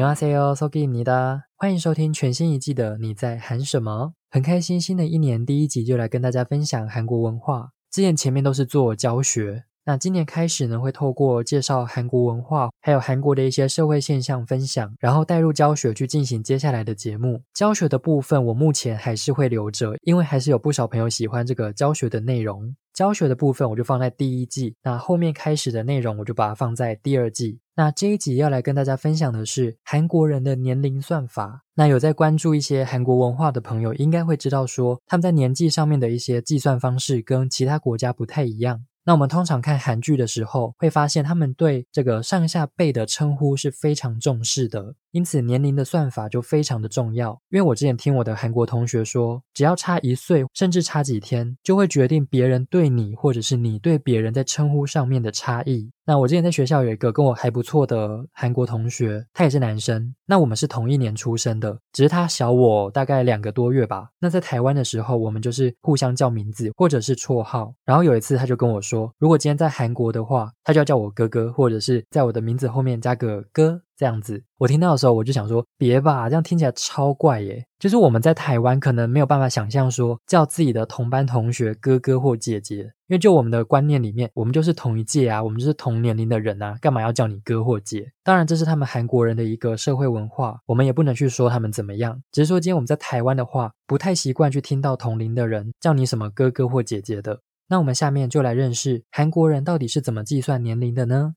牛阿 C 哦，소기입니다欢迎收听全新一季的你在喊什么？很开心，新的一年第一集就来跟大家分享韩国文化。之前前面都是做教学。 那今年开始呢，会透过介绍韩国文化，还有韩国的一些社会现象分享，然后带入教学去进行接下来的节目。教学的部分，我目前还是会留着，因为还是有不少朋友喜欢这个教学的内容。教学的部分我就放在第一季，那后面开始的内容我就把它放在第二季。那这一集要来跟大家分享的是韩国人的年龄算法。那有在关注一些韩国文化的朋友，应该会知道说他们在年纪上面的一些计算方式跟其他国家不太一样。那我们通常看韩剧的时候，会发现他们对这个上下辈的称呼是非常重视的，因此年龄的算法就非常的重要。因为我之前听我的韩国同学说，只要差一岁，甚至差几天，就会决定别人对你或者是你对别人在称呼上面的差异。那我之前在学校有一个跟我还不错的韩国同学，他也是男生。那我们是同一年出生的，只是他小我大概两个多月吧。那在台湾的时候，我们就是互相叫名字或者是绰号。然后有一次他就跟我说，如果今天在韩国的话，他就要叫我哥哥，或者是在我的名字后面加个哥。这样子，我听到的时候，我就想说，别吧，这样听起来超怪耶。就是我们在台湾可能没有办法想象说叫自己的同班同学哥哥或姐姐，因为就我们的观念里面，我们就是同一届啊，我们就是同年龄的人啊，干嘛要叫你哥或姐？当然，这是他们韩国人的一个社会文化，我们也不能去说他们怎么样。只是说，今天我们在台湾的话，不太习惯去听到同龄的人叫你什么哥哥或姐姐的。那我们下面就来认识韩国人到底是怎么计算年龄的呢？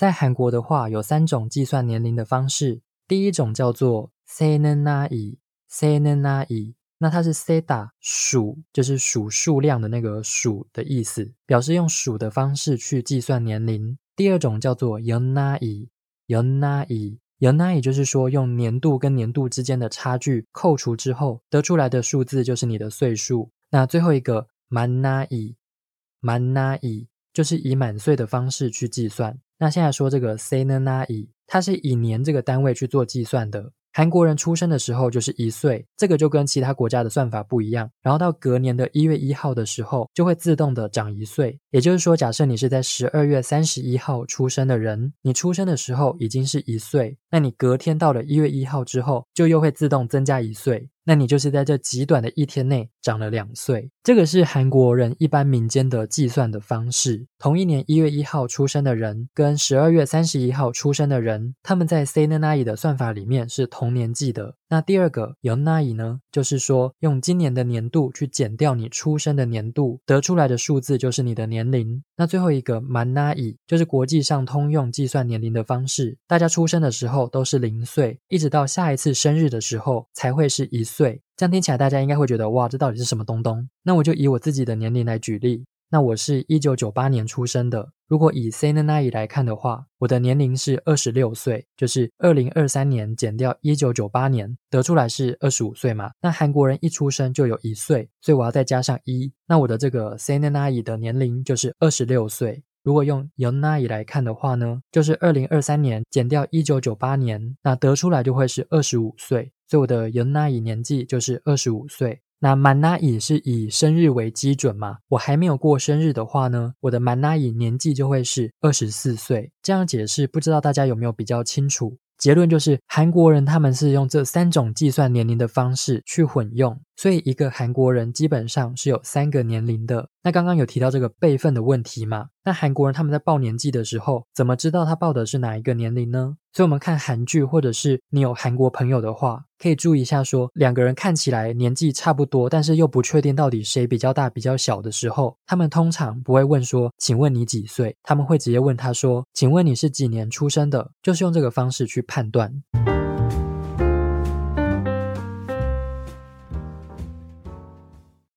在韩国的话，有三种计算年龄的方式。第一种叫做 s e n e n a i s e n e n a i 那它是 “seda” 数，就是数数量的那个数的意思，表示用数的方式去计算年龄。第二种叫做 yonai yonai yonai，就是说用年度跟年度之间的差距扣除之后得出来的数字就是你的岁数。那最后一个 manai manai，就是以满岁的方式去计算。那现在说这个 s e n a i 它是以年这个单位去做计算的。韩国人出生的时候就是一岁，这个就跟其他国家的算法不一样。然后到隔年的一月一号的时候，就会自动的长一岁。也就是说，假设你是在十二月三十一号出生的人，你出生的时候已经是一岁，那你隔天到了一月一号之后，就又会自动增加一岁。那你就是在这极短的一天内长了两岁，这个是韩国人一般民间的计算的方式。同一年一月一号出生的人跟十二月三十一号出生的人，他们在 s e n a i 的算法里面是同年纪的。那第二个 y o n a i 呢，就是说用今年的年度去减掉你出生的年度，得出来的数字就是你的年龄。那最后一个 man a i 就是国际上通用计算年龄的方式，大家出生的时候都是零岁，一直到下一次生日的时候才会是一岁。这样听起来大家应该会觉得哇，这到底是什么东东？那我就以我自己的年龄来举例。那我是一九九八年出生的。如果以 s e n a i 来看的话，我的年龄是二十六岁，就是二零二三年减掉一九九八年，得出来是二十五岁嘛。那韩国人一出生就有一岁，所以我要再加上一，那我的这个 s e n a i 的年龄就是二十六岁。如果用 y o n a i 来看的话呢，就是二零二三年减掉一九九八年，那得出来就会是二十五岁，所以我的 y o n a i 年纪就是二十五岁。那 manai 是以生日为基准嘛？我还没有过生日的话呢，我的 manai 年纪就会是二十四岁。这样解释，不知道大家有没有比较清楚？结论就是，韩国人他们是用这三种计算年龄的方式去混用，所以一个韩国人基本上是有三个年龄的。那刚刚有提到这个辈分的问题嘛？那韩国人他们在报年纪的时候，怎么知道他报的是哪一个年龄呢？所以，我们看韩剧，或者是你有韩国朋友的话，可以注意一下，说两个人看起来年纪差不多，但是又不确定到底谁比较大、比较小的时候，他们通常不会问说：“请问你几岁？”他们会直接问他说：“请问你是几年出生的？”就是用这个方式去判断。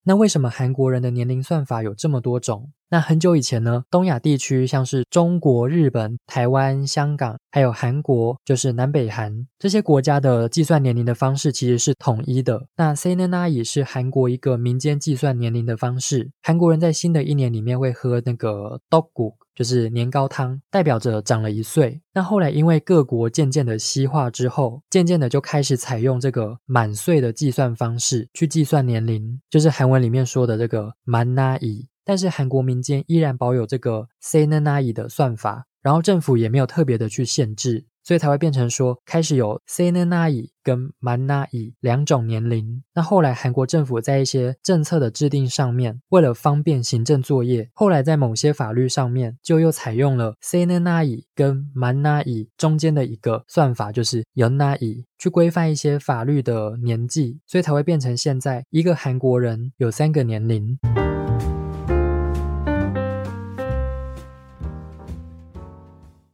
那为什么韩国人的年龄算法有这么多种？那很久以前呢，东亚地区像是中国、日本、台湾、香港，还有韩国，就是南北韩这些国家的计算年龄的方式其实是统一的。那 Senenai 是韩国一个民间计算年龄的方式。韩国人在新的一年里面会喝那个 d o g u 就是年糕汤，代表着长了一岁。那后来因为各国渐渐的西化之后，渐渐的就开始采用这个满岁的计算方式去计算年龄，就是韩文里面说的这个 Manai。但是韩国民间依然保有这个 Senenai 的算法，然后政府也没有特别的去限制。所以才会变成说，开始有 Senenai 跟 Manai 两种年龄。那后来韩国政府在一些政策的制定上面，为了方便行政作业，后来在某些法律上面就又采用了 Senenai 跟 Manai 中间的一个算法，就是 Yonai 去规范一些法律的年纪，所以才会变成现在一个韩国人有三个年龄。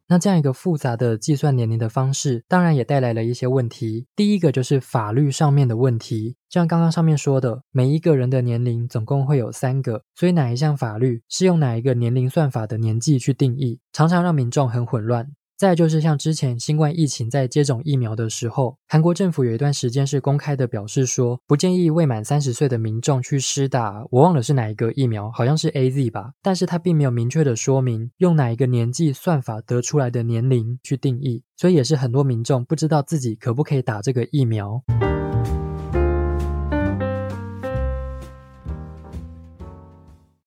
那这样一个复杂的计算年龄的方式，当然也带来了一些问题。第一个就是法律上面的问题，像刚刚上面说的，每一个人的年龄总共会有三个，所以哪一项法律是用哪一个年龄算法的年纪去定义，常常让民众很混乱。再就是像之前新冠疫情在接种疫苗的时候，韩国政府有一段时间是公开的表示说，不建议未满三十岁的民众去施打，我忘了是哪一个疫苗，好像是 A Z 吧，但是它并没有明确的说明用哪一个年纪算法得出来的年龄去定义，所以也是很多民众不知道自己可不可以打这个疫苗。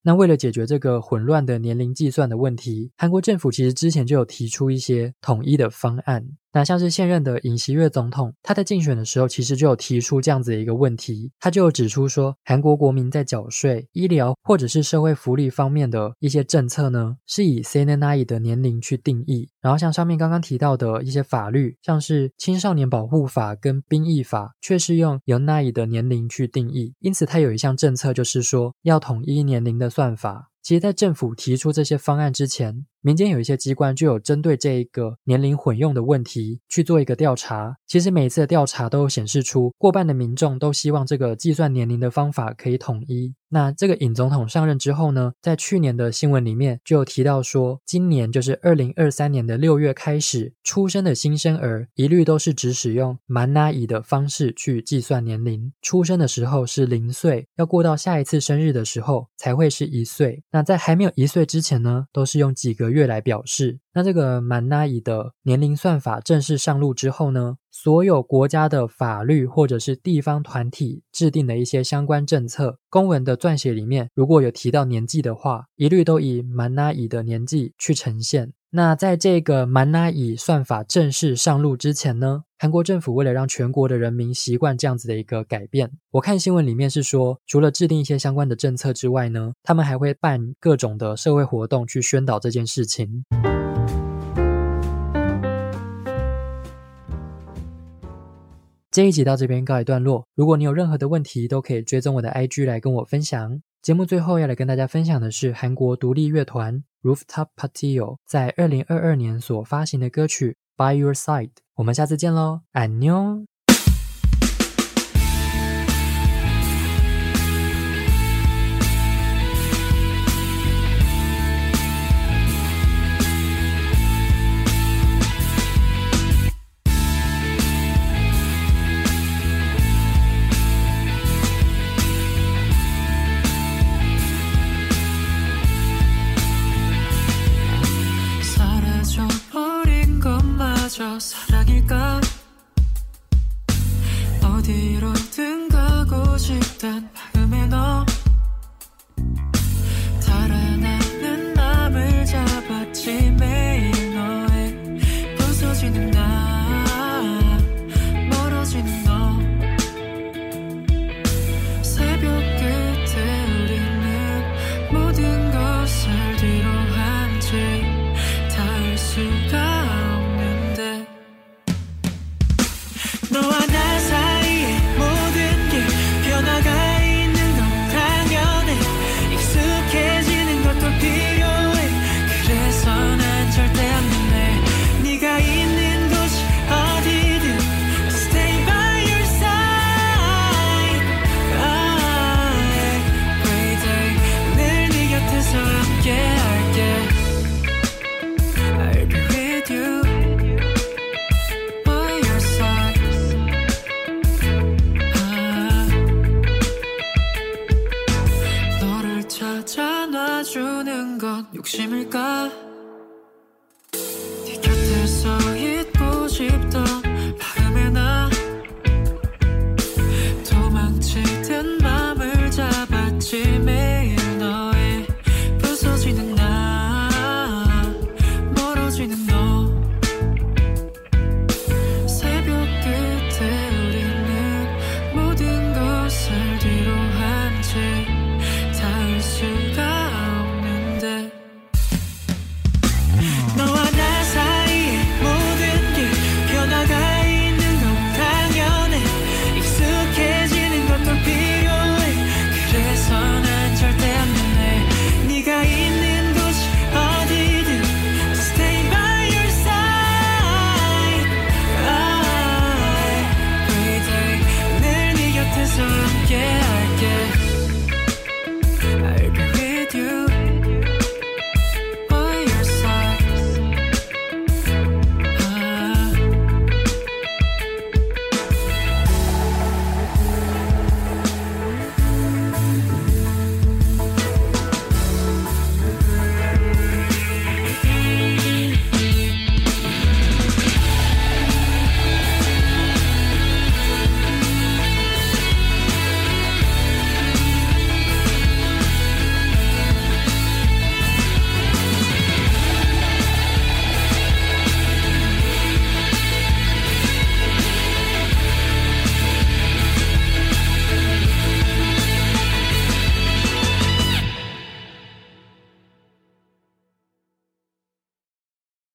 那为了解决这个混乱的年龄计算的问题，韩国政府其实之前就有提出一些统一的方案。那像是现任的尹锡悦总统，他在竞选的时候其实就有提出这样子的一个问题，他就有指出说，韩国国民在缴税、医疗或者是社会福利方面的一些政策呢，是以 Senenai 的年龄去定义。然后像上面刚刚提到的一些法律，像是青少年保护法跟兵役法，却是用 Yonai 的年龄去定义。因此，他有一项政策就是说要统一年龄的算法。其实，在政府提出这些方案之前，民间有一些机关就有针对这一个年龄混用的问题去做一个调查。其实每一次的调查都显示出，过半的民众都希望这个计算年龄的方法可以统一。那这个尹总统上任之后呢，在去年的新闻里面就有提到说，今年就是二零二三年的六月开始出生的新生儿，一律都是只使用蛮拉乙的方式去计算年龄。出生的时候是零岁，要过到下一次生日的时候才会是一岁。那在还没有一岁之前呢，都是用几个月来表示。那这个满拉乙的年龄算法正式上路之后呢，所有国家的法律或者是地方团体制定的一些相关政策公文的撰写里面，如果有提到年纪的话，一律都以满拉乙的年纪去呈现。那在这个蛮拉乙算法正式上路之前呢，韩国政府为了让全国的人民习惯这样子的一个改变，我看新闻里面是说，除了制定一些相关的政策之外呢，他们还会办各种的社会活动去宣导这件事情。这一集到这边告一段落。如果你有任何的问题，都可以追踪我的 IG 来跟我分享。节目最后要来跟大家分享的是韩国独立乐团。Rooftop Patio 在二零二二年所发行的歌曲《By Your Side》，我们下次见喽，安妞。 짝일까? 어디로든 가고 싶단 주는 건 욕심일까